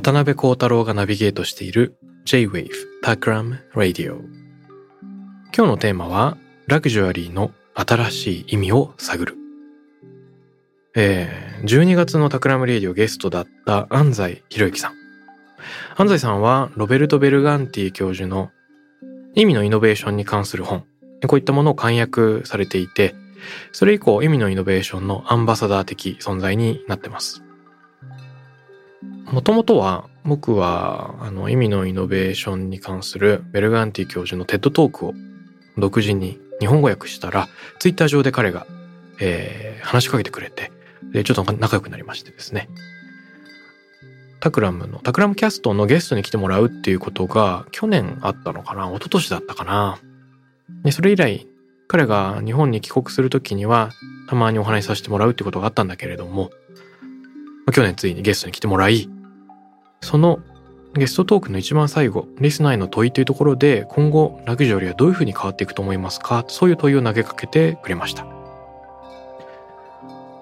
渡邉康太郎がナビゲートしている J-Wave Takram Radio 今日のテーマはラグジュアリーの新しい意味を探る。えー、12月のタクラムレディオゲストだった安西洋之さん。安西さんはロベルト・ベルガンティ教授の意味のイノベーションに関する本。こういったものを監訳されていてそれ以降意味のイノベーションのアンバサダー的存在になってます。もともとは僕はあの意味のイノベーションに関するベルガンティ教授の TED Talk を独自に日本語訳したらツイッター上で彼が、えー話しかけてくれてでちょっと仲良くなりましてですね。タクラムのタクラムキャストのゲストに来てもらうっていうことが去年あったのかな一昨年だったかな。でそれ以来彼が日本に帰国する時にはたまにお話しさせてもらうってことがあったんだけれども去年ついにゲストに来てもらいそのゲストトークの一番最後、リスナーへの問いというところで、今後、ラグジュアリーはどういうふうに変わっていくと思いますか？そういう問いを投げかけてくれました。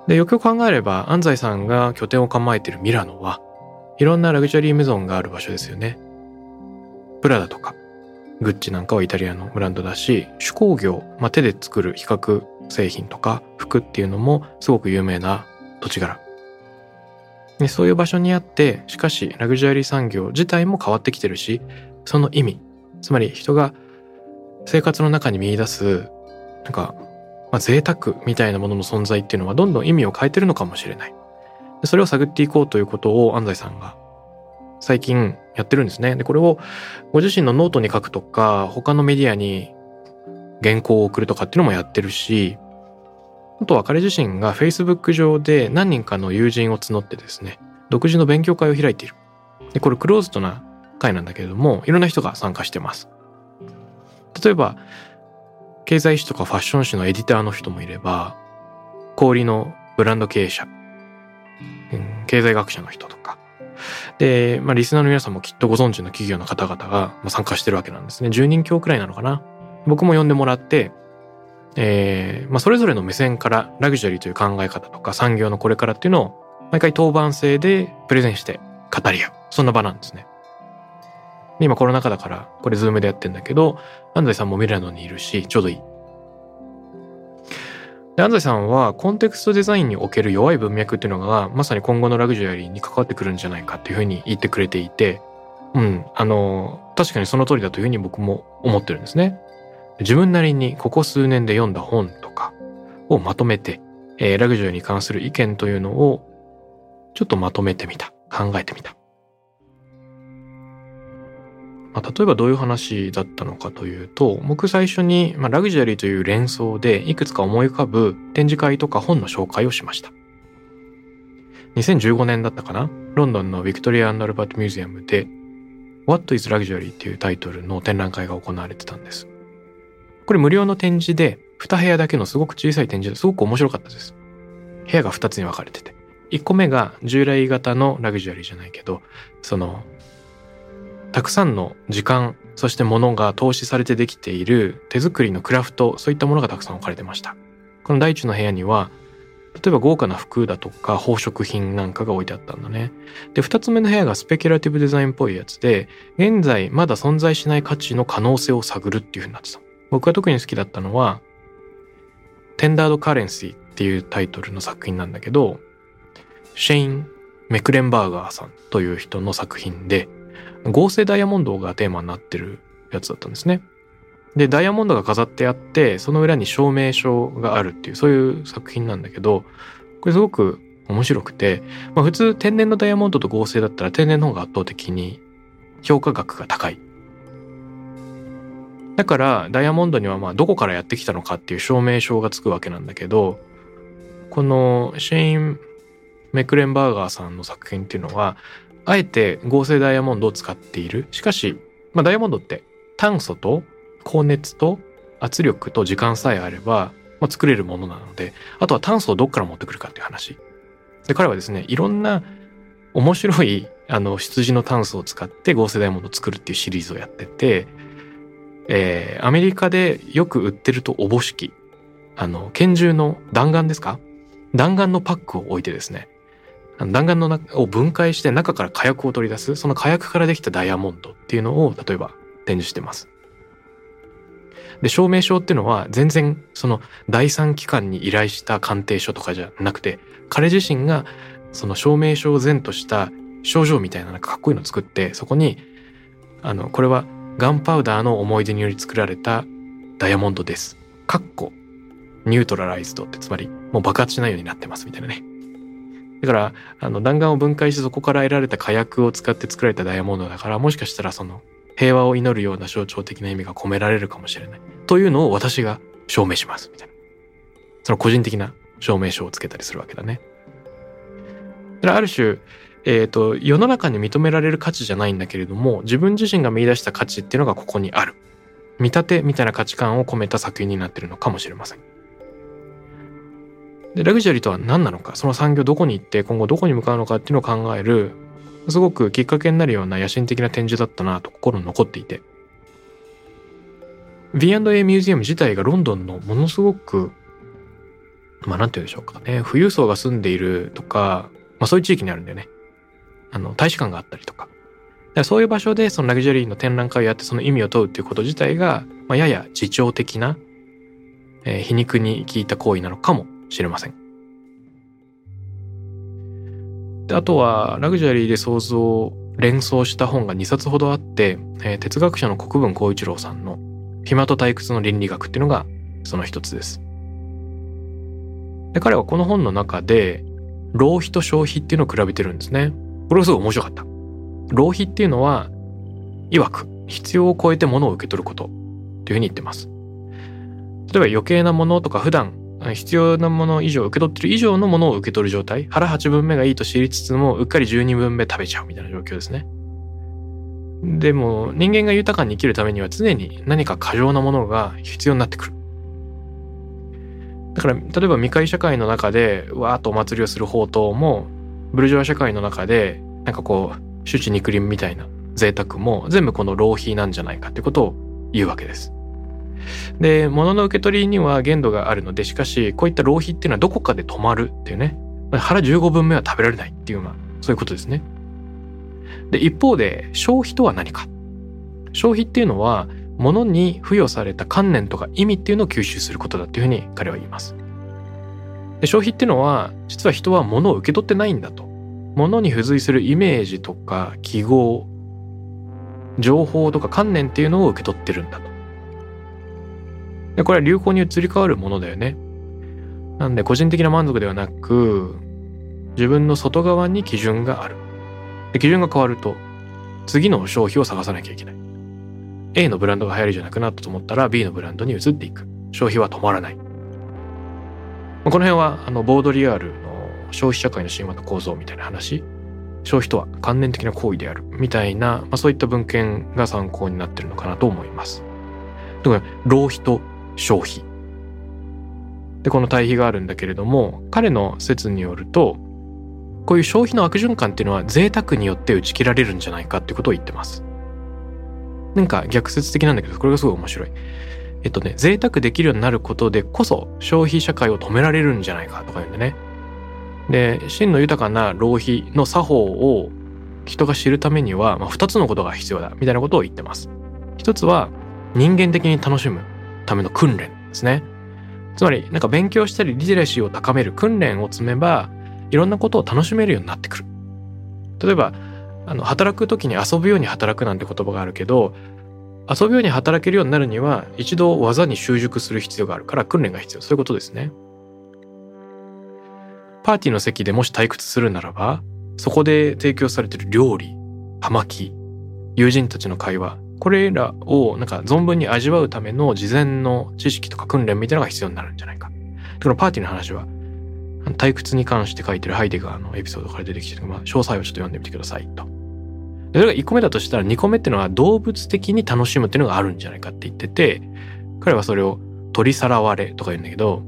で、よくよく考えれば、安西さんが拠点を構えているミラノは、いろんなラグジュアリーメゾンがある場所ですよね。プラダとか、グッチなんかはイタリアのブランドだし、手工業、まあ、手で作る比較製品とか服っていうのもすごく有名な土地柄。でそういう場所にあってしかしラグジュアリー産業自体も変わってきてるしその意味。つまり人が生活の中に見出すなんか、まあ、贅沢みたいなものの存在っていうのはどんどん意味を変えてるのかもしれない。でそれを探っていこうということを安西さんが最近やってるんですね。でこれをご自身のノートに書くとか他のメディアに原稿を送るとかっていうのもやってるしあとは彼自身が Facebook 上で何人かの友人を募ってですね、独自の勉強会を開いている。で、これクローズドな会なんだけれども、いろんな人が参加してます。例えば、経済誌とかファッション誌のエディターの人もいれば、小売のブランド経営者、うん経済学者の人とか。で、まあ、リスナーの皆さんもきっとご存知の企業の方々が参加してるわけなんですね。10人強くらいなのかな。僕も呼んでもらって、えーまあ、それぞれの目線からラグジュアリーという考え方とか産業のこれからっていうのを毎回当番制でプレゼンして語り合う。そんな場なんですね。で今コロナ禍だからこれズームでやってんだけど、安西さんもミラノにいるし、ちょうどいい。で安西さんはコンテクストデザインにおける弱い文脈っていうのがまさに今後のラグジュアリーに関わってくるんじゃないかっていうふうに言ってくれていて、うん、あの、確かにその通りだというふうに僕も思ってるんですね。自分なりにここ数年で読んだ本とかをまとめて、えーラグジュアリーに関する意見というのをちょっとまとめてみた。考えてみた。まあ、例えばどういう話だったのかというと、僕最初に、まあ、ラグジュアリーという連想でいくつか思い浮かぶ展示会とか本の紹介をしました。2015年だったかな？ロンドンのビクトリアアルバートミュージアムで What is Luxury っていうタイトルの展覧会が行われてたんです。これ無料の展示で、2部屋だけのすごく小さい展示ですごく面白かったです。部屋が2つに分かれてて。1個目が従来型のラグジュアリーじゃないけど、その、たくさんの時間、そして物が投資されてできている手作りのクラフト、そういったものがたくさん置かれてました。この第一の部屋には、例えば豪華な服だとか宝飾品なんかが置いてあったんだね。で、2つ目の部屋がスペキュラティブデザインっぽいやつで、現在まだ存在しない価値の可能性を探るっていう風になってた。僕が特に好きだったのは、テンダードカレンシーっていうタイトルの作品なんだけど、シェイン・メクレンバーガーさんという人の作品で、合成ダイヤモンドがテーマになってるやつだったんですね。でダイヤモンドが飾ってあってその裏に証明書があるっていうそういう作品なんだけどこれすごく面白くて、まあ、普通天然のダイヤモンドと合成だったら天然の方が圧倒的に評価額が高い。だからダイヤモンドにはまあどこからやってきたのかっていう証明書がつくわけなんだけどこのシェイン・メクレンバーガーさんの作品っていうのはあえて合成ダイヤモンドを使っている。しかし、まあ、ダイヤモンドって炭素と高熱と圧力と時間さえあれば、まあ、作れるものなので、あとは炭素をどっから持ってくるかっていう話。で、彼はですね、いろんな面白いあの羊の炭素を使って合成ダイヤモンドを作るっていうシリーズをやってて、えー、アメリカでよく売ってるとおぼしき、あの、拳銃の弾丸ですか？弾丸のパックを置いてですね、弾丸の中を分解して中から火薬を取り出す、その火薬からできたダイヤモンドっていうのを、例えば展示してます。で、証明書っていうのは全然その第三機関に依頼した鑑定書とかじゃなくて、彼自身がその証明書を前とした症状みたいななんかかっこいいのを作って、そこに、あの、これはガンパウダーの思い出により作られたダイヤモンドです。かっこ、ニュートラライズドって、つまり、もう爆発しないようになってますみたいなね。だから、あの、弾丸を分解してそこから得られた火薬を使って作られたダイヤモンドだから、もしかしたらその、平和を祈るような象徴的な意味が込められるかもしれない。というのを私が証明します、みたいな。その個人的な証明書をつけたりするわけだね。だからある種、え、ー、と、世の中に認められる価値じゃないんだけれども、自分自身が見出した価値っていうのがここにある。見立てみたいな価値観を込めた作品になってるのかもしれません。で、ラグジュアリーとは何なのか、その産業どこに行って今後どこに向かうのかっていうのを考える、すごくきっかけになるような野心的な展示だったなと心に残っていて。V&A ミュージアム自体がロンドンのものすごく、まあなんて言うんでしょうかね、富裕層が住んでいるとか、まあそういう地域にあるんだよね。あの、大使館があったりとか。かそういう場所でそのラグジュアリーの展覧会をやってその意味を問うっていうこと自体が、まあ、やや自重的な、えー、皮肉に効いた行為なのかもしれません。であとは、ラグジュアリーで想像、連想した本が2冊ほどあって、えー、哲学者の国分光一郎さんの暇と退屈の倫理学っていうのがその一つです。で彼はこの本の中で、浪費と消費っていうのを比べてるんですね。これがすごい面白かった。浪費っていうのは、曰く必要を超えて物を受け取ることというふうに言ってます。例えば余計なものとか普段必要なもの以上受け取ってる以上のものを受け取る状態腹8分目がいいと知りつつもうっかり12分目食べちゃうみたいな状況ですね。でも人間が豊かに生きるためには常に何か過剰なものが必要になってくる。だから例えば未開社会の中でわーっとお祭りをする宝刀もブルジョワ社会の中でなんかこう周知肉林みたいな贅沢も全部この浪費なんじゃないかってことを言うわけです。で、物の受け取りには限度があるので、しかし、こういった浪費っていうのはどこかで止まるっていうね。腹15分目は食べられないっていう、まあ、そういうことですね。で、一方で、消費とは何か。消費っていうのは、物に付与された観念とか意味っていうのを吸収することだっていうふうに彼は言います。で消費っていうのは、実は人は物を受け取ってないんだと。物に付随するイメージとか記号、情報とか観念っていうのを受け取ってるんだと。で、これは流行に移り変わるものだよね。なんで個人的な満足ではなく、自分の外側に基準がある。で基準が変わると、次の消費を探さなきゃいけない。A のブランドが流行りじゃなくなったと思ったら B のブランドに移っていく。消費は止まらない。この辺は、あの、ボードリアールの消費社会の神話の構造みたいな話。消費とは観念的な行為である。みたいな、まあ、そういった文献が参考になってるのかなと思います。だか、浪費と消費。で、この対比があるんだけれども、彼の説によると、こういう消費の悪循環っていうのは贅沢によって打ち切られるんじゃないかっていうことを言ってます。なんか逆説的なんだけど、これがすごい面白い。えっとね、贅沢できるようになることでこそ消費社会を止められるんじゃないかとか言うんでね。で、真の豊かな浪費の作法を人が知るためには、まあ、2つのことが必要だみたいなことを言ってます。一つは人間的に楽しむための訓練ですね。つまり、なんか勉強したりリテラシーを高める訓練を積めば、いろんなことを楽しめるようになってくる。例えば、あの、働く時に遊ぶように働くなんて言葉があるけど、遊ぶように働けるようになるには一度技に習熟する必要があるから訓練が必要そういうことですねパーティーの席でもし退屈するならばそこで提供されてる料理葉巻友人たちの会話これらをなんか存分に味わうための事前の知識とか訓練みたいなのが必要になるんじゃないか。このパーティーの話は退屈に関して書いてるハイデガーのエピソードから出てきてるまあ、詳細をちょっと読んでみてくださいと。それが1個目だとしたら2個目っていうのは動物的に楽しむっていうのがあるんじゃないかって言ってて彼はそれを取りさらわれとか言うんだけど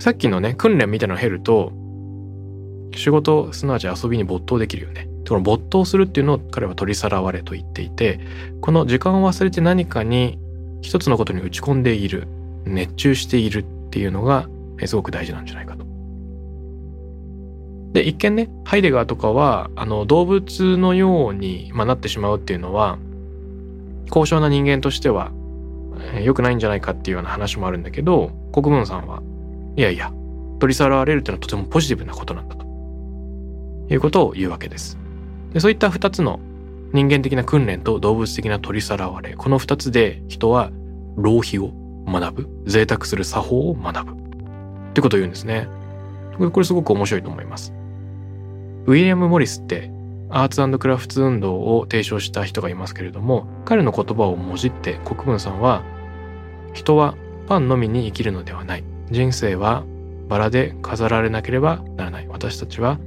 さっきのね訓練みたいなのを経ると仕事すなわち遊びに没頭できるよね。この没頭するっていうのを彼は取りさらわれと言っていてこの時間を忘れて何かに一つのことに打ち込んでいる熱中しているっていうのがすごく大事なんじゃないか。で一見ねハイデガーとかはあの動物のように、まあ、なってしまうっていうのは高尚な人間としては良くないんじゃないかっていうような話もあるんだけど国分さんはいやいや取り去られるっていうのはとてもポジティブなことなんだと。いうことを言うわけです。でそういった2つの人間的な訓練と動物的な取りさらわれこの2つで人は浪費を学ぶ贅沢する作法を学ぶ。ってことを言うんですね。これすごく面白いと思います。ウィリアム・モリスってアーツクラフト運動を提唱した人がいますけれども彼の言葉をもじって国分さんは人はパンのみに生きるのではない。人生はバラで飾られなければならない。私たちは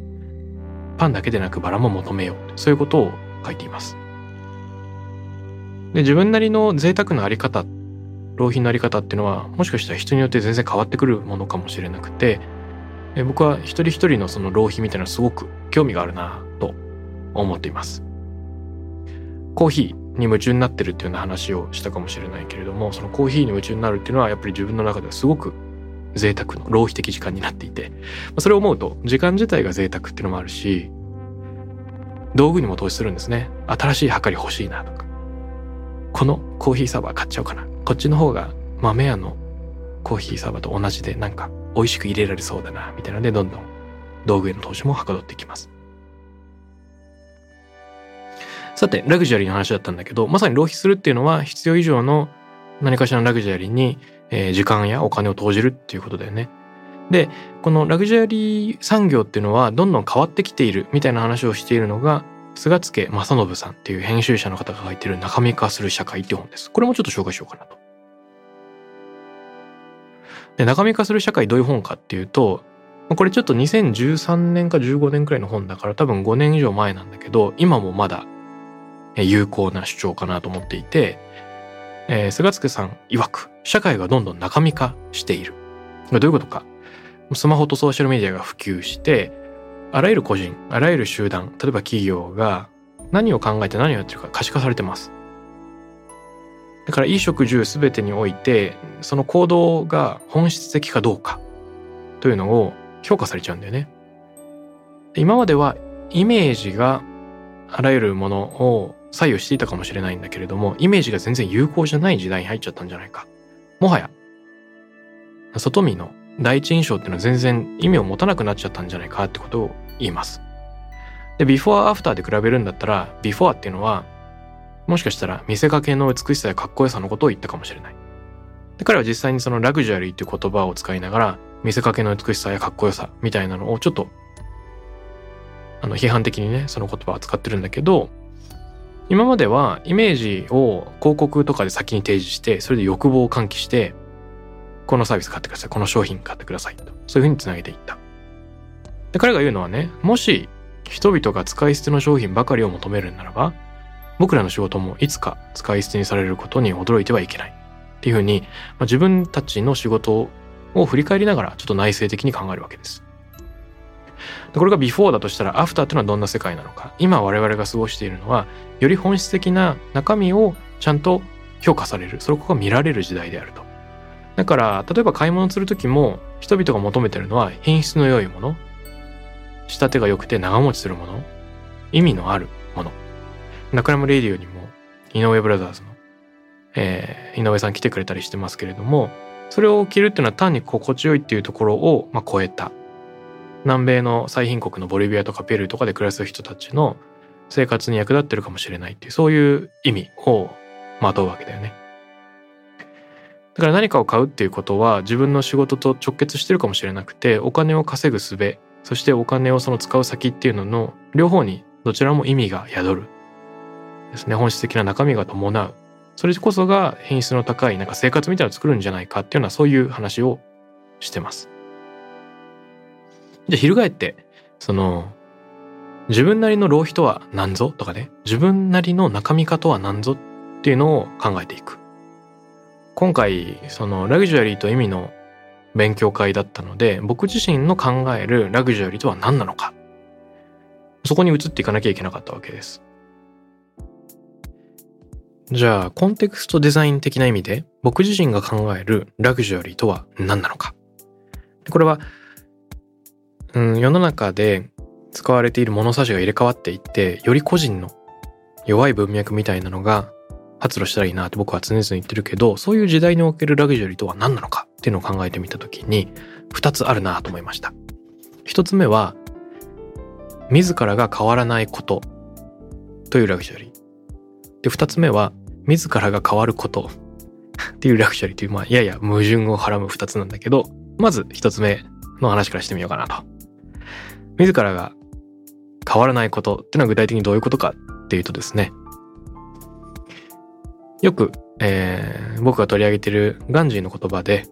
パンだけでなくバラも求めよう。そういうことを書いています。で自分なりの贅沢のあり方浪費のあり方っていうのはもしかしたら人によって全然変わってくるものかもしれなくてえ僕は一人一人のその浪費みたいなすごく興味があるなと思っていますコーヒーに夢中になってるっていうような話をしたかもしれないけれどもそのコーヒーに夢中になるっていうのはやっぱり自分の中ではすごく贅沢の浪費的時間になっていて、それを思うと時間自体が贅沢っていうのもあるし、道具にも投資するんですね。新しいはかり欲しいなとか。このコーヒーサーバー買っちゃおうかな。こっちの方が豆屋のコーヒーサーバーと同じでなんか美味しく入れられそうだな、みたいなのでどんどん道具への投資もはかどっていきます。さて、ラグジュアリーの話だったんだけど、まさに浪費するっていうのは必要以上の何かしらのラグジュアリーにえ、時間やお金を投じるっていうことだよね。で、このラグジュアリー産業っていうのはどんどん変わってきているみたいな話をしているのが、菅助正信さんっていう編集者の方が書いてる中身化する社会っていう本です。これもちょっと紹介しようかなと。で、中身化する社会どういう本かっていうと、これちょっと2013年か15年くらいの本だから多分5年以上前なんだけど、今もまだ有効な主張かなと思っていて、えー、菅助さん曰く、社会がどんどん中身化している。どういうことか。スマホとソーシャルメディアが普及して、あらゆる個人、あらゆる集団、例えば企業が何を考えて何をやってるか可視化されてます。だから衣食住すべてにおいて、その行動が本質的かどうかというのを評価されちゃうんだよね。今まではイメージがあらゆるものを左右していたかもしれないんだけれども、イメージが全然有効じゃない時代に入っちゃったんじゃないか。もはや、外見の第一印象っていうのは全然意味を持たなくなっちゃったんじゃないかってことを言います。で、ビフォーアフターで比べるんだったら、ビフォーっていうのは、もしかしたら見せかけの美しさやかっこよさのことを言ったかもしれない。で彼は実際にそのラグジュアリーっていう言葉を使いながら、見せかけの美しさやかっこよさみたいなのをちょっと、あの、批判的にね、その言葉を使ってるんだけど、今まではイメージを広告とかで先に提示してそれで欲望を喚起してこのサービス買ってくださいこの商品買ってくださいとそういうふうにつなげていったで彼が言うのはねもし人々が使い捨ての商品ばかりを求めるならば僕らの仕事もいつか使い捨てにされることに驚いてはいけないっていうふうに、まあ、自分たちの仕事を振り返りながらちょっと内省的に考えるわけです。これがビフォーだとしたらアフターっていうのはどんな世界なのか。今我々が過ごしているのはより本質的な中身をちゃんと評価される。それこが見られる時代であると。だから例えば買い物する時も人々が求めてるのは品質の良いもの。仕立てが良くて長持ちするもの。意味のあるもの。中山レディオにも井上ブラザーズの、えー、井上さん来てくれたりしてますけれどもそれを着るっていうのは単に心地よいっていうところを、まあ、超えた南米の最貧国のボリビアとかペルーとかで暮らす人たちの生活に役立ってるかもしれないっていうそういう意味をまとうわけだよね。だから何かを買うっていうことは自分の仕事と直結してるかもしれなくてお金を稼ぐ術そしてお金をその使う先っていうのの両方にどちらも意味が宿るですね本質的な中身が伴うそれこそが品質の高いなんか生活みたいなのを作るんじゃないかっていうのはそういう話をしてます。じゃあ翻ってその自分なりの浪費とは何ぞとかね自分なりの中身化とは何ぞっていうのを考えていく。今回そのラグジュアリーと意味の勉強会だったので僕自身の考えるラグジュアリーとは何なのかそこに移っていかなきゃいけなかったわけです。じゃあコンテクストデザイン的な意味で僕自身が考えるラグジュアリーとは何なのか。これは、うん、世の中で使われている物差しが入れ替わっていってより個人の弱い文脈みたいなのが発露したらいいなって僕は常々言ってるけどそういう時代におけるラグジュアリーとは何なのかっていうのを考えてみた時に2つあるなと思いました。1つ目は自らが変わらないことというラグジュアリー。で2つ目は自らが変わることっていうラグジュアリーというまあやや矛盾をはらむ2つなんだけどまず1つ目の話からしてみようかなと自らが変わらないことっていうのは具体的にどういうことかっていうとですねよく、えー、僕が取り上げてるガンジーの言葉で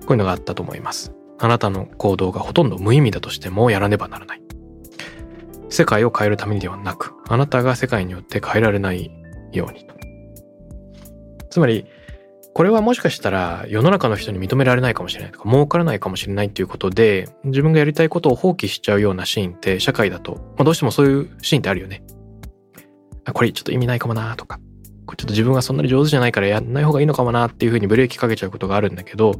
こういうのがあったと思います。あなたの行動がほとんど無意味だとしてもやらねばならない。世界を変えるためにではなく、あなたが世界によって変えられないようにと。つまり、これはもしかしたら世の中の人に認められないかもしれないとか儲からないかもしれないっていうことで自分がやりたいことを放棄しちゃうようなシーンって社会だと、まあ、どうしてもそういうシーンってあるよね。あこれちょっと意味ないかもなとかこれちょっと自分がそんなに上手じゃないからやんない方がいいのかもなっていうふうにブレーキかけちゃうことがあるんだけど、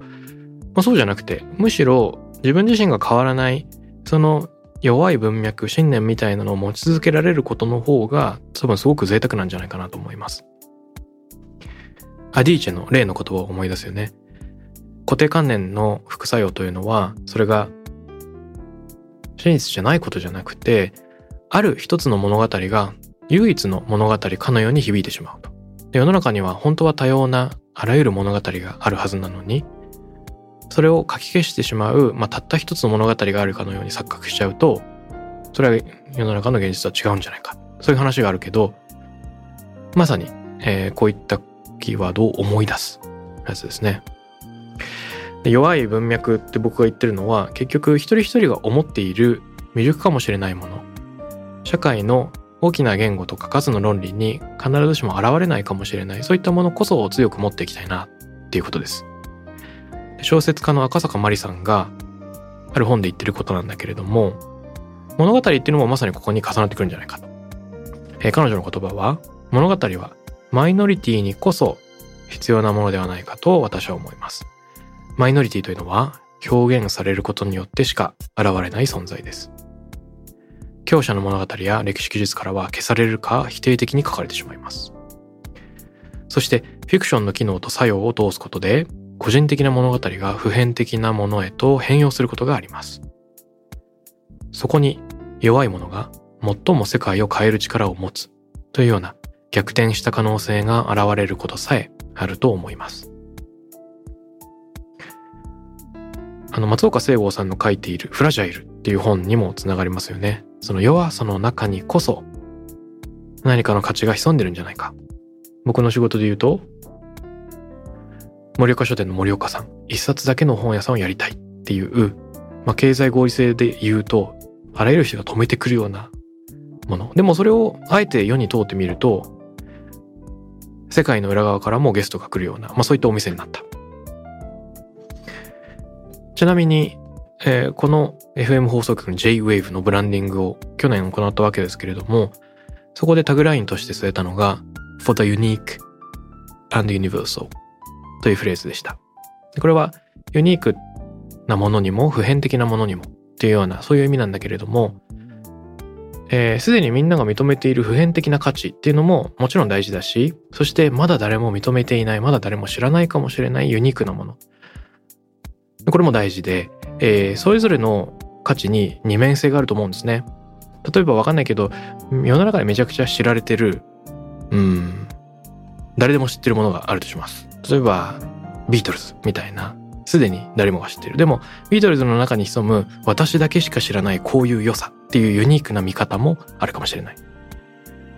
まあ、そうじゃなくてむしろ自分自身が変わらないその弱い文脈信念みたいなのを持ち続けられることの方が多分すごく贅沢なんじゃないかなと思います。アディーチェの例の言葉を思い出すよね。固定観念の副作用というのはそれが真実じゃないことじゃなくてある一つの物語が唯一の物語かのように響いてしまうと。世の中には本当は多様なあらゆる物語があるはずなのにそれを書き消してしまう、まあ、たった一つの物語があるかのように錯覚しちゃうとそれは世の中の現実とは違うんじゃないか。そういう話があるけどまさに、えー、こういったキーワードを思い出すやつですね。で弱い文脈って僕が言ってるのは結局一人一人が思っている未熟かもしれないもの。社会の大きな言語とか数の論理に必ずしも現れないかもしれない。そういったものこそを強く持っていきたいなっていうことです。小説家の赤坂まりさんがある本で言ってることなんだけれども物語っていうのもまさにここに重なってくるんじゃないかと、えー、彼女の言葉は物語はマイノリティにこそ必要なものではないかと私は思います。マイノリティというのは表現されることによってしか現れない存在です。強者の物語や歴史記述からは消されるか否定的に書かれてしまいます。そしてフィクションの機能と作用を通すことで個人的な物語が普遍的なものへと変容することがあります。そこに弱い者が最も世界を変える力を持つというような逆転した可能性が現れることさえあると思います。あの松岡聖剛さんの書いている「フラジャイル」っていう本にもつながりますよね。その弱さの中にこそ何かの価値が潜んでるんじゃないか。僕の仕事で言うと、盛岡書店の森岡さん、一冊だけの本屋さんをやりたいっていう、まあ、経済合理性で言うと、あらゆる人が止めてくるようなもの。でもそれをあえて世に通ってみると、世界の裏側からもゲストが来るような、まあそういったお店になった。ちなみに、えー、この FM 放送局の J-Wave のブランディングを去年行ったわけですけれども、そこでタグラインとして据えたのが For the unique and universal というフレーズでした。これはユニークなものにも普遍的なものにもっていうようなそういう意味なんだけれども、えす、でにみんなが認めている普遍的な価値っていうのももちろん大事だし、そしてまだ誰も認めていない、まだ誰も知らないかもしれないユニークなもの。これも大事で、えー、それぞれの価値に二面性があると思うんですね。例えばわかんないけど世の中でめちゃくちゃ知られてるうん誰でも知ってるものがあるとします例えばビートルズみたいなすでに誰もが知ってる。でもビートルズの中に潜む私だけしか知らないこういう良さっていうユニークな見方もあるかもしれない。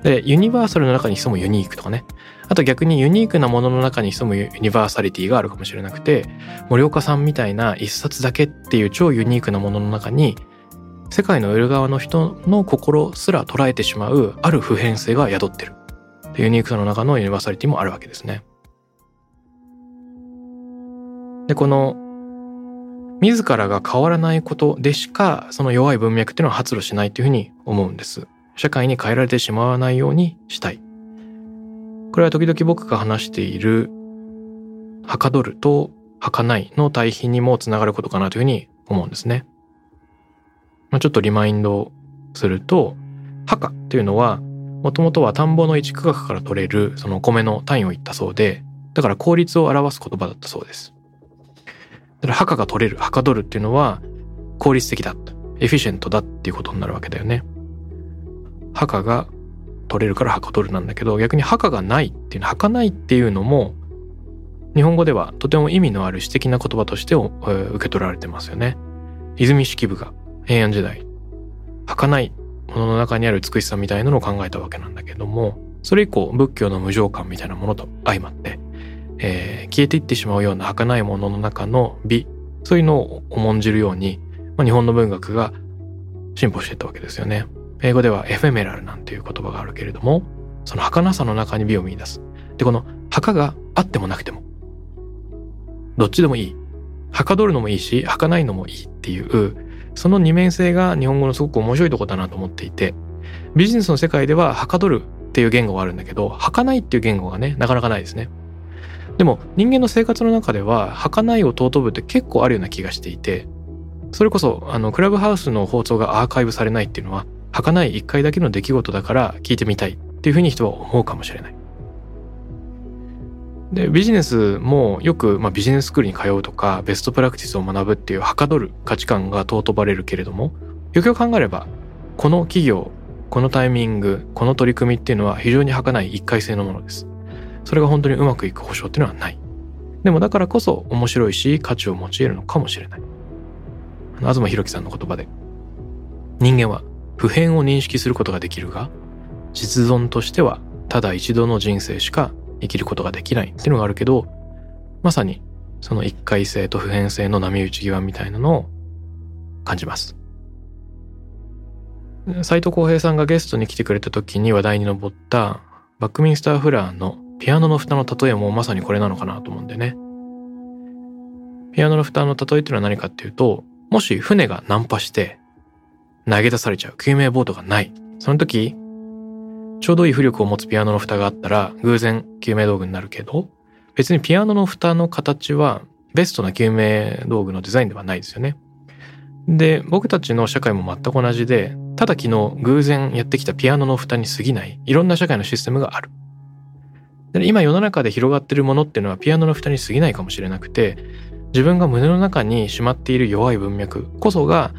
でユニバーサルの中に潜むユニークとかね。あと逆にユニークなものの中に潜むユニバーサリティがあるかもしれなくて森岡さんみたいな一冊だけっていう超ユニークなものの中に世界の裏側の人の心すら捉えてしまうある普遍性が宿ってる。ユニークさの中のユニバーサリティもあるわけですね。でこの自らが変わらないことでしかその弱い文脈っていうのは発露しないというふうに思うんです。社会に変えられてしまわないようにしたい。これは時々僕が話しているはかどるとはかないの対比にもつながることかなというふうに思うんですね。まあ、ちょっとリマインドすると、はかっていうのはもともとは田んぼの一区画から取れるその米の単位を言ったそうで、だから効率を表す言葉だったそうです。から、墓が取れる、はかどるっていうのは効率的だ、エフィシェントだっていうことになるわけだよね。墓が取れるからはかどるなんだけど、逆に墓がないっていうの、墓ないっていうのも、日本語ではとても意味のある詩的な言葉として受け取られてますよね。泉式部が平安時代、儚いものの中にある美しさみたいなのを考えたわけなんだけどもそれ以降仏教の無常感みたいなものと相まって、えー、消えていってしまうような儚いものの中の美そういうのを重んじるように、まあ、日本の文学が進歩していったわけですよね。英語ではエフェメラルなんていう言葉があるけれどもその儚さの中に美を見出す。でこの墓があってもなくてもどっちでもいい。はかどるのもいいし、儚いのもいいっていうその二面性が日本語のすごく面白いとこだなと思っていて、ビジネスの世界でははかどるっていう言語があるんだけど、はかないっていう言語がね、なかなかないですね。でも人間の生活の中では、はかないを尊ぶって結構あるような気がしていて、それこそ、あの、クラブハウスの放送がアーカイブされないっていうのは、はかない一回だけの出来事だから聞いてみたいっていうふうに人は思うかもしれない。でビジネスもよく、まあ、ビジネススクールに通うとかベストプラクティスを学ぶっていうはかどる価値観が尊ばれるけれどもよくよく考えればこの企業このタイミングこの取り組みっていうのは非常に儚い一回性のものですそれが本当にうまくいく保証っていうのはないでもだからこそ面白いし価値を用いるのかもしれない東博樹さんの言葉で人間は普遍を認識することができるが実存としてはただ一度の人生しか生きることができないっていうのがあるけど、まさにその一回性と普遍性の波打ち際みたいなのを感じます。斎藤浩平さんがゲストに来てくれた時に話題に上ったバックミンスター・フラーのピアノの蓋の例えもまさにこれなのかなと思うんでね。ピアノの蓋の例えっていうのは何かっていうと、もし船が難破して投げ出されちゃう救命ボートがない。その時、ちょうどいい浮力を持つピアノの蓋があったら偶然救命道具になるけど、別にピアノの蓋の形はベストな救命道具のデザインではないですよね。で、僕たちの社会も全く同じで、ただ昨日偶然やってきたピアノの蓋に過ぎないいろんな社会のシステムがある。で今世の中で広がってるものっていうのはピアノの蓋に過ぎないかもしれなくて、自分が胸の中にしまっている弱い文脈こそが、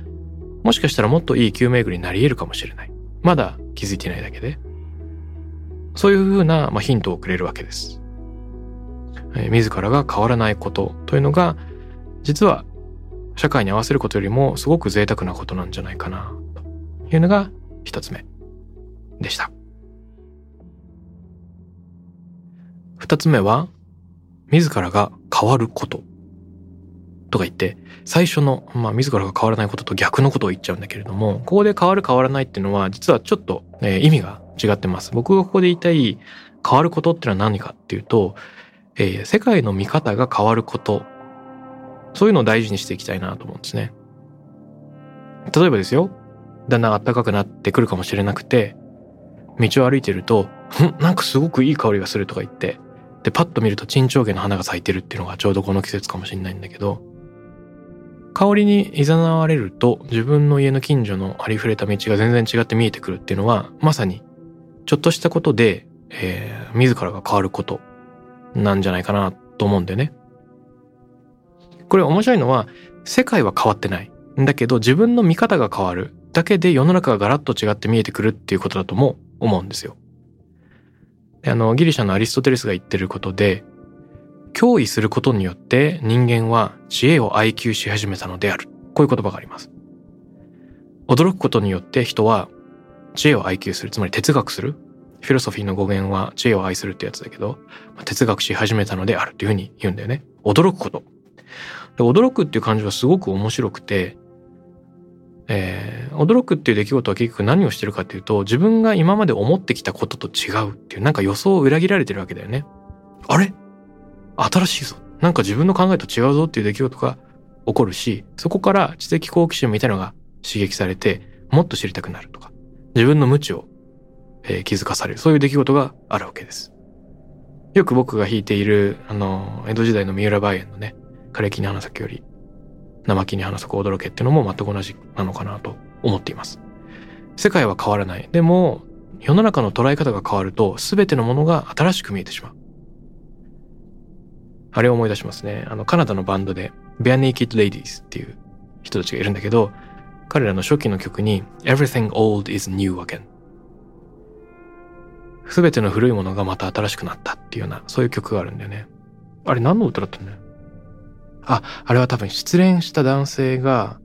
もしかしたらもっといい救命具になり得るかもしれない。まだ気づいてないだけで。そういうふうな、まあ、ヒントをくれるわけです。えー、自らが変わらないことというのが、実は社会に合わせることよりもすごく贅沢なことなんじゃないかな、というのが一つ目でした。二つ目は、自らが変わることとか言って、最初の、まあ、自らが変わらないことと逆のことを言っちゃうんだけれども、ここで変わる変わらないっていうのは、実はちょっと、えー、意味が違ってます。僕がここで言いたい変わることっていうのは何かっていうと、えー、世界の見方が変わること、そういうのを大事にしていきたいなと思うんですね。例えばですよ、だんだん暖かくなってくるかもしれなくて、道を歩いてると、なんかすごくいい香りがするとか言って、で、パッと見ると沈丁花の花が咲いてるっていうのがちょうどこの季節かもしれないんだけど、香りに誘われると自分の家の近所のありふれた道が全然違って見えてくるっていうのは、まさにちょっとしたことで、えー、自らが変わることなんじゃないかなと思うんでね。これ面白いのは、世界は変わってない。んだけど自分の見方が変わるだけで世の中がガラッと違って見えてくるっていうことだとも思うんですよ。あの、ギリシャのアリストテレスが言ってることで、脅威することによって人間は知恵を愛求し始めたのである。こういう言葉があります。驚くことによって人は知恵を愛求する。つまり哲学する。フィロソフィーの語源は知恵を愛するってやつだけど、哲学し始めたのであるっていうふうに言うんだよね。驚くこと。で驚くっていう感じはすごく面白くて、えー、驚くっていう出来事は結局何をしてるかっていうと、自分が今まで思ってきたことと違うっていう、なんか予想を裏切られてるわけだよね。あれ？新しいぞ。なんか自分の考えと違うぞっていう出来事が起こるし、そこから知的好奇心みたいなのが刺激されて、もっと知りたくなるとか、自分の無知を、えー、気づかされる、そういう出来事があるわけです。よく僕が弾いている、あの、江戸時代の三浦梅園のね、枯れ木に花咲より、生木に花咲く驚けっていうのも全く同じなのかなと思っています。世界は変わらない。でも、世の中の捉え方が変わると、全てのものが新しく見えてしまう。あれを思い出しますね。あの、カナダのバンドで、Bare Naked Ladies っていう人たちがいるんだけど、彼らの初期の曲に Everything Old is New Again すべての古いものがまた新しくなったっていうような、そういう曲があるんだよね。あれ何の歌だったんだよ？あ、あれは多分失恋した男性が、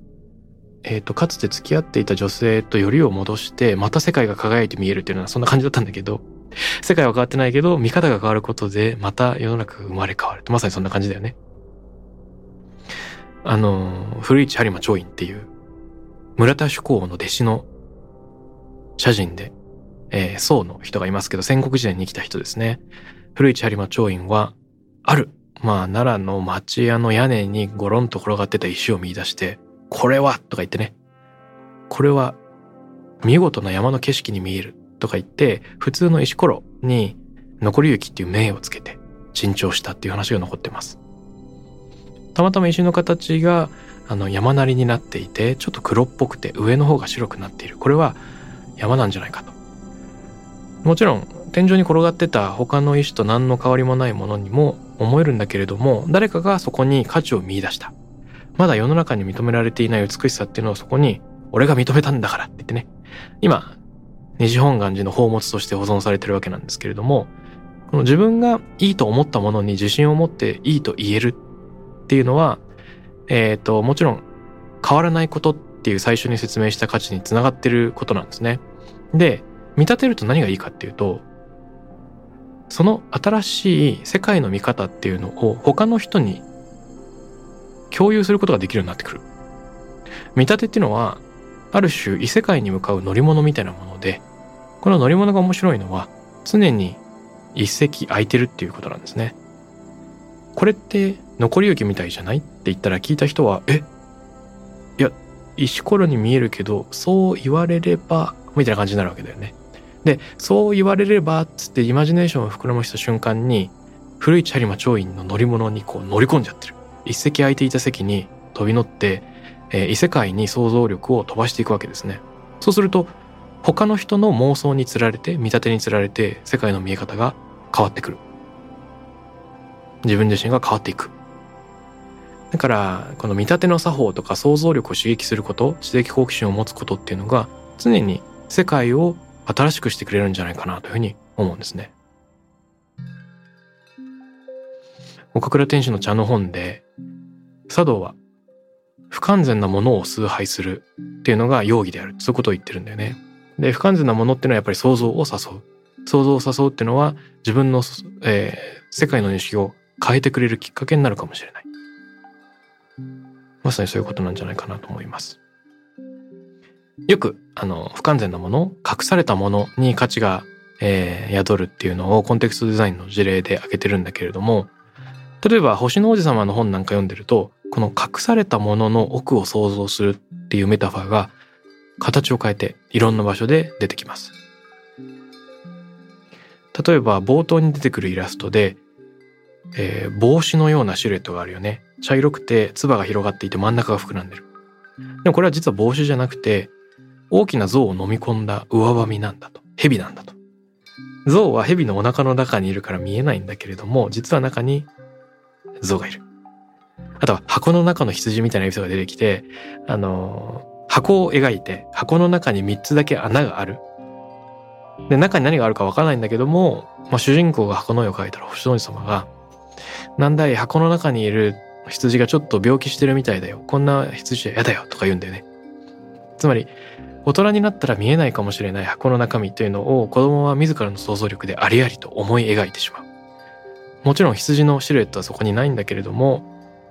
えっ、ー、と、かつて付き合っていた女性とよりを戻して、また世界が輝いて見えるっていうのはそんな感じだったんだけど、世界は変わってないけど、見方が変わることで、また世の中が生まれ変わる。まさにそんな感じだよね。あの、古市播磨長院っていう、村田主公の弟子の写真で、えー、宋の人がいますけど、戦国時代に生きた人ですね。古市播磨長院は、ある、まあ、奈良の町屋の屋根にゴロンと転がってた石を見出して、これはとか言ってね、これは見事な山の景色に見えるとか言って、普通の石ころに残り雪っていう名をつけて珍重したっていう話が残ってます。たまたま石の形があの山なりになっていて、ちょっと黒っぽくて上の方が白くなっている。これは山なんじゃないかと。もちろん天井に転がってた他の石と何の変わりもないものにも思えるんだけれども、誰かがそこに価値を見出した。まだ世の中に認められていない美しさっていうのをそこに、俺が認めたんだからって言ってね。今、西本願寺の宝物として保存されてるわけなんですけれども、この自分がいいと思ったものに自信を持っていいと言えるっていうのは、えっ、ー、と、もちろん変わらないことっていう最初に説明した価値につながってることなんですね。で、見立てると何がいいかっていうと、その新しい世界の見方っていうのを他の人に共有することができるようになってくる。見立てっていうのは、ある種異世界に向かう乗り物みたいなもので、この乗り物が面白いのは、常に一席空いてるっていうことなんですね。これって残り雪みたいじゃないって言ったら聞いた人は、え？いや、石ころに見えるけど、そう言われれば、みたいな感じになるわけだよね。で、そう言われれば、つってイマジネーションを膨らました瞬間に、古いチャリマ長院の乗り物にこう乗り込んじゃってる。一席空いていた席に飛び乗って、えー、異世界に想像力を飛ばしていくわけですね。そうすると、他の人の妄想につられて、見立てにつられて、世界の見え方が変わってくる。自分自身が変わっていく。だから、この見立ての作法とか想像力を刺激すること、知的好奇心を持つことっていうのが、常に世界を新しくしてくれるんじゃないかなというふうに思うんですね。岡倉天使の茶の本で、茶道は不完全なものを崇拝するっていうのが容疑である。そういうことを言ってるんだよね。で、不完全なものっていうのはやっぱり想像を誘う。想像を誘うっていうのは自分の、えー、世界の認識を変えてくれるきっかけになるかもしれない。まさにそういうことなんじゃないかなと思います。よく、あの、不完全なもの、隠されたものに価値が、えー、宿るっていうのをコンテクストデザインの事例で挙げてるんだけれども、例えば星の王子様の本なんか読んでると、この隠されたものの奥を想像するっていうメタファーが形を変えていろんな場所で出てきます。例えば冒頭に出てくるイラストで、えー、帽子のようなシルエットがあるよね。茶色くて唾が広がっていて真ん中が膨らんでる。でもこれは実は帽子じゃなくて、大きな象を飲み込んだ上ばみなんだと。蛇なんだと。象は蛇のお腹の中にいるから見えないんだけれども、実は中に象がいる。あとは箱の中の羊みたいなエピソードが出てきて、あの、箱を描いて、箱の中に3つだけ穴がある。で、中に何があるかわからないんだけども、まあ、主人公が箱の絵を描いたら星の王子様が、なんだい、箱の中にいる羊がちょっと病気してるみたいだよ。こんな羊は嫌だよ。とか言うんだよね。つまり、大人になったら見えないかもしれない箱の中身というのを子供は自らの想像力でありありと思い描いてしまう。もちろん羊のシルエットはそこにないんだけれども、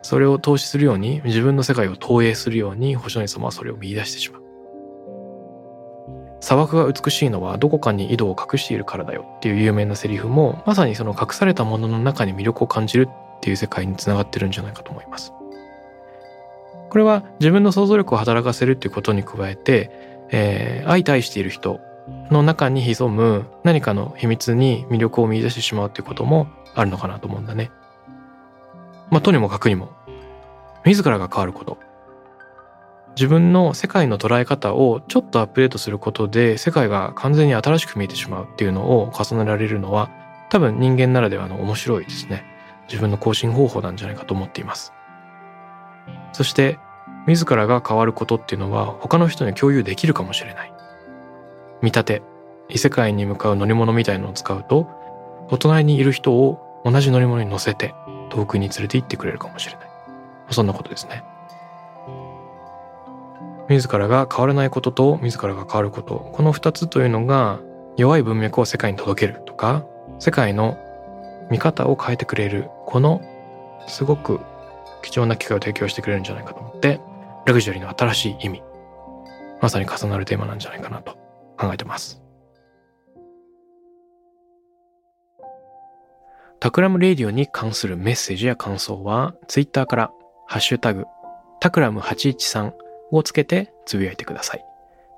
それを投資するように自分の世界を投影するように星野様はそれを見出してしまう。砂漠が美しいのはどこかに井戸を隠しているからだよっていう有名なセリフもまさにその隠されたものの中に魅力を感じるっていう世界につながってるんじゃないかと思います。これは自分の想像力を働かせるっていうことに加えて、えー、相対している人の中に潜む何かの秘密に魅力を見出してしまうっていうこともあるのかなと思うんだね。まあ、とにもかくにも自らが変わること。自分の世界の捉え方をちょっとアップデートすることで世界が完全に新しく見えてしまうっていうのを重ねられるのは多分人間ならではの面白いですね。自分の更新方法なんじゃないかと思っています。そして自らが変わることっていうのは他の人に共有できるかもしれない。見立て異世界に向かう乗り物みたいのを使うとお隣にいる人を同じ乗り物に乗せて遠くに連れて行ってくれるかもしれない。そんなことですね。自らが変わらないことと自らが変わることこの二つというのが弱い文脈を世界に届けるとか世界の見方を変えてくれるこのすごく貴重な機会を提供してくれるんじゃないかと思ってラグジュアリーの新しい意味まさに重なるテーマなんじゃないかなと考えてますタクラムレディオに関するメッセージや感想はツイッターからハッシュタグタクラム813をつけてつぶやいてください。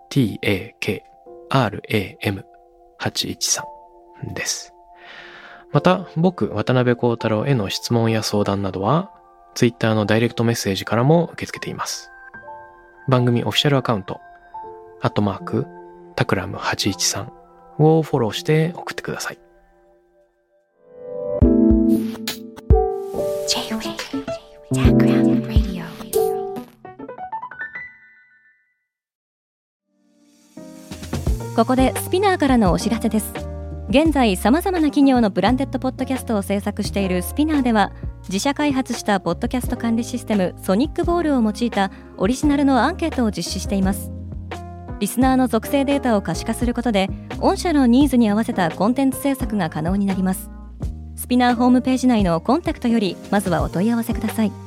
t-a-k-r-a-m813 です。また、僕、渡辺幸太郎への質問や相談などは、ツイッターのダイレクトメッセージからも受け付けています。番組オフィシャルアカウント、アットマーク、タクラム813をフォローして送ってください。ここでスピナーからのお知らせです。現在さまざまな企業のブランデッドポッドキャストを制作しているスピナーでは自社開発したポッドキャスト管理システムソニックボールを用いたオリジナルのアンケートを実施しています。リスナーの属性データを可視化することで御社のニーズに合わせたコンテンツ制作が可能になります。スピナーホームページ内のコンタクトよりまずはお問い合わせください。